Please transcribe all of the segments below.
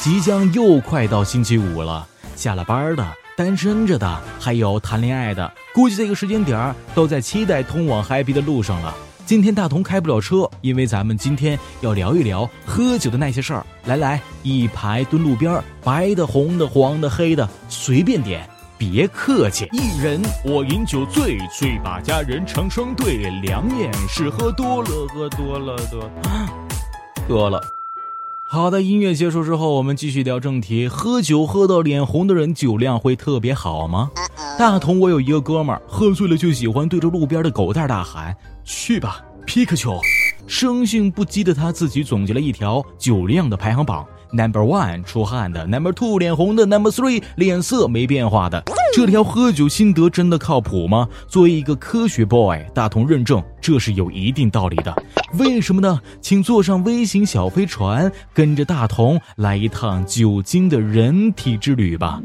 即将又快到星期五了，下了班的、单身着的，还有谈恋爱的，估计这个时间点儿都在期待通往 happy 的路上了。今天大同开不了车，因为咱们今天要聊一聊喝酒的那些事儿。来来，一排蹲路边，白的、红的、黄的、黑的，随便点，别客气。一人我饮酒醉，醉把佳人成双对，两眼是喝多了，喝多了的，多了。好的，音乐结束之后，我们继续聊正题。喝酒喝到脸红的人，酒量会特别好吗？大同，我有一个哥们儿，喝醉了就喜欢对着路边的狗蛋大喊：“去吧，皮卡丘！”生性不羁的他自己总结了一条酒量的排行榜。Number one 出汗的，Number two 脸红的，Number three 脸色没变化的。这条喝酒心得真的靠谱吗？作为一个科学 boy，大同认证这是有一定道理的。为什么呢？请坐上微型小飞船，跟着大同来一趟酒精的人体之旅吧。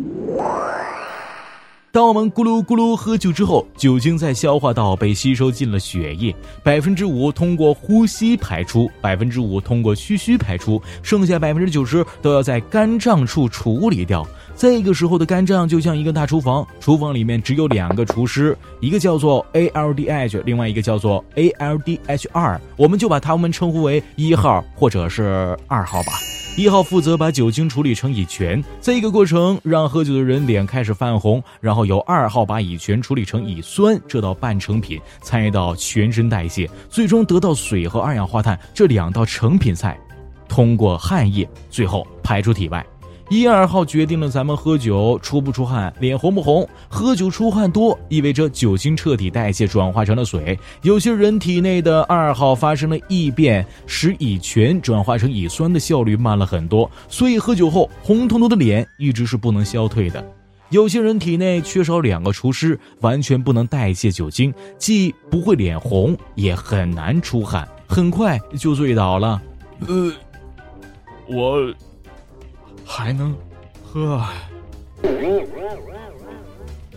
当我们咕噜咕噜喝酒之后，酒精在消化道被吸收进了血液，百分之五通过呼吸排出，百分之五通过嘘嘘排出，剩下百分之九十都要在肝脏处处理掉。这个时候的肝脏就像一个大厨房，厨房里面只有两个厨师，一个叫做 ALDH，另外一个叫做 ALDH 二，我们就把他们称呼为一号或者是二号吧。一号负责把酒精处理成乙醛，这个过程让喝酒的人脸开始泛红，然后由二号把乙醛处理成乙酸，这道半成品参与到全身代谢，最终得到水和二氧化碳这两道成品菜，通过汗液最后排出体外。一二号决定了咱们喝酒出不出汗，脸红不红。喝酒出汗多，意味着酒精彻底代谢转化成了水。有些人体内的二号发生了异变，使乙醛转化成乙酸的效率慢了很多，所以喝酒后红彤彤的脸一直是不能消退的。有些人体内缺少两个厨师，完全不能代谢酒精，既不会脸红，也很难出汗，很快就醉倒了。呃，我。还能喝。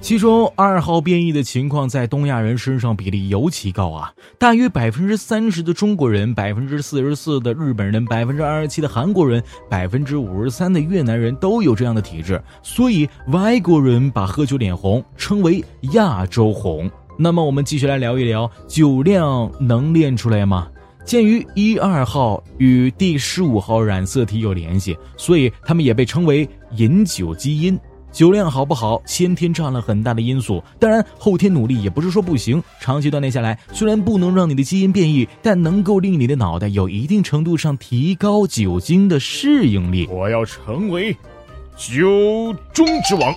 其中二号变异的情况在东亚人身上比例尤其高啊，大约百分之三十的中国人，百分之四十四的日本人，百分之二十七的韩国人，百分之五十三的越南人都有这样的体质，所以外国人把喝酒脸红称为亚洲红。那么我们继续来聊一聊，酒量能练出来吗？鉴于一二号与第十五号染色体有联系，所以他们也被称为饮酒基因。酒量好不好，先天占了很大的因素，当然后天努力也不是说不行。长期锻炼下来，虽然不能让你的基因变异，但能够令你的脑袋有一定程度上提高酒精的适应力。我要成为酒中之王。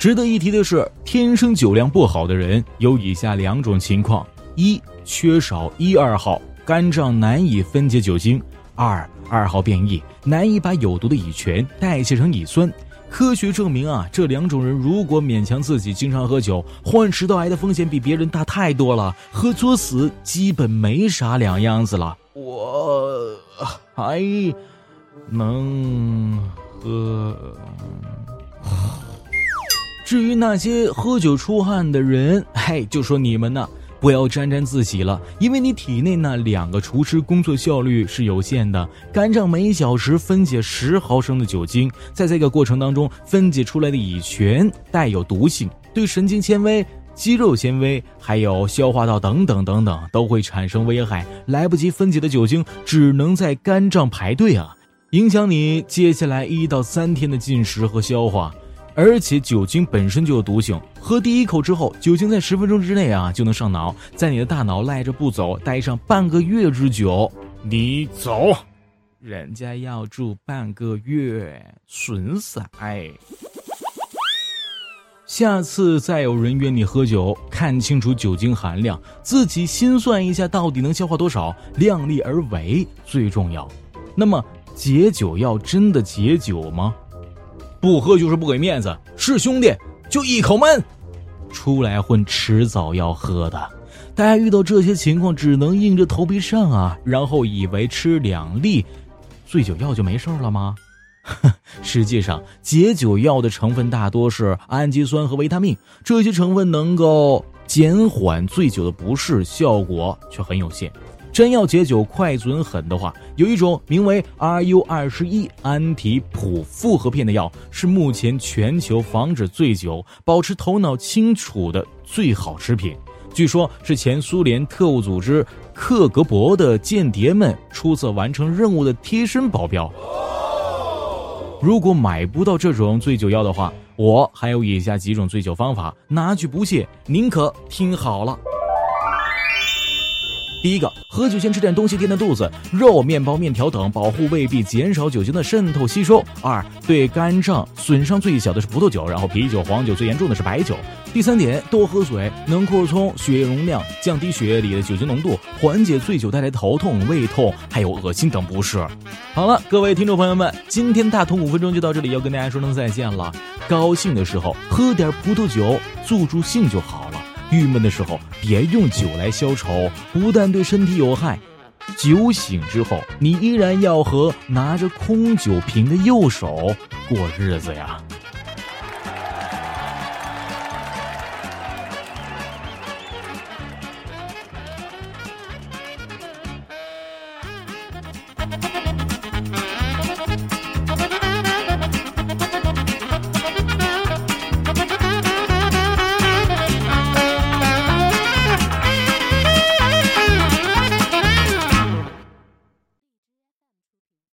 值得一提的是，天生酒量不好的人有以下两种情况：一。缺少一二号，肝脏难以分解酒精；二二号变异，难以把有毒的乙醛代谢成乙酸。科学证明啊，这两种人如果勉强自己经常喝酒，患食道癌的风险比别人大太多了，和作死基本没啥两样子了。我还能喝。至于那些喝酒出汗的人，嘿，就说你们呢。不要沾沾自喜了，因为你体内那两个厨师工作效率是有限的。肝脏每小时分解十毫升的酒精，在这个过程当中分解出来的乙醛带有毒性，对神经纤维、肌肉纤维还有消化道等等等等都会产生危害。来不及分解的酒精只能在肝脏排队啊，影响你接下来一到三天的进食和消化。而且酒精本身就有毒性，喝第一口之后，酒精在十分钟之内啊就能上脑，在你的大脑赖着不走，待上半个月之久。你走，人家要住半个月，损色。下次再有人约你喝酒，看清楚酒精含量，自己心算一下到底能消化多少，量力而为最重要。那么解酒药真的解酒吗？不喝就是不给面子，是兄弟就一口闷。出来混迟早要喝的，大家遇到这些情况只能硬着头皮上啊，然后以为吃两粒醉酒药就没事了吗？实际上，解酒药的成分大多是氨基酸和维他命，这些成分能够减缓醉酒的不适，效果却很有限。真要解酒快准狠的话，有一种名为 RU 二十一安提普复合片的药，是目前全球防止醉酒、保持头脑清楚的最好食品。据说，是前苏联特务组织克格勃的间谍们出色完成任务的贴身保镖。如果买不到这种醉酒药的话，我还有以下几种醉酒方法，拿去不谢，您可听好了。第一个，喝酒先吃点东西垫垫肚子，肉、面包、面条等，保护胃壁，减少酒精的渗透吸收。二，对肝脏损伤最小的是葡萄酒，然后啤酒、黄酒，最严重的是白酒。第三点，多喝水，能扩充血液容量，降低血液里的酒精浓度，缓解醉酒带来的头痛、胃痛，还有恶心等不适。好了，各位听众朋友们，今天大同五分钟就到这里，要跟大家说声再见了。高兴的时候喝点葡萄酒助助兴就好。郁闷的时候，别用酒来消愁，不但对身体有害，酒醒之后，你依然要和拿着空酒瓶的右手过日子呀。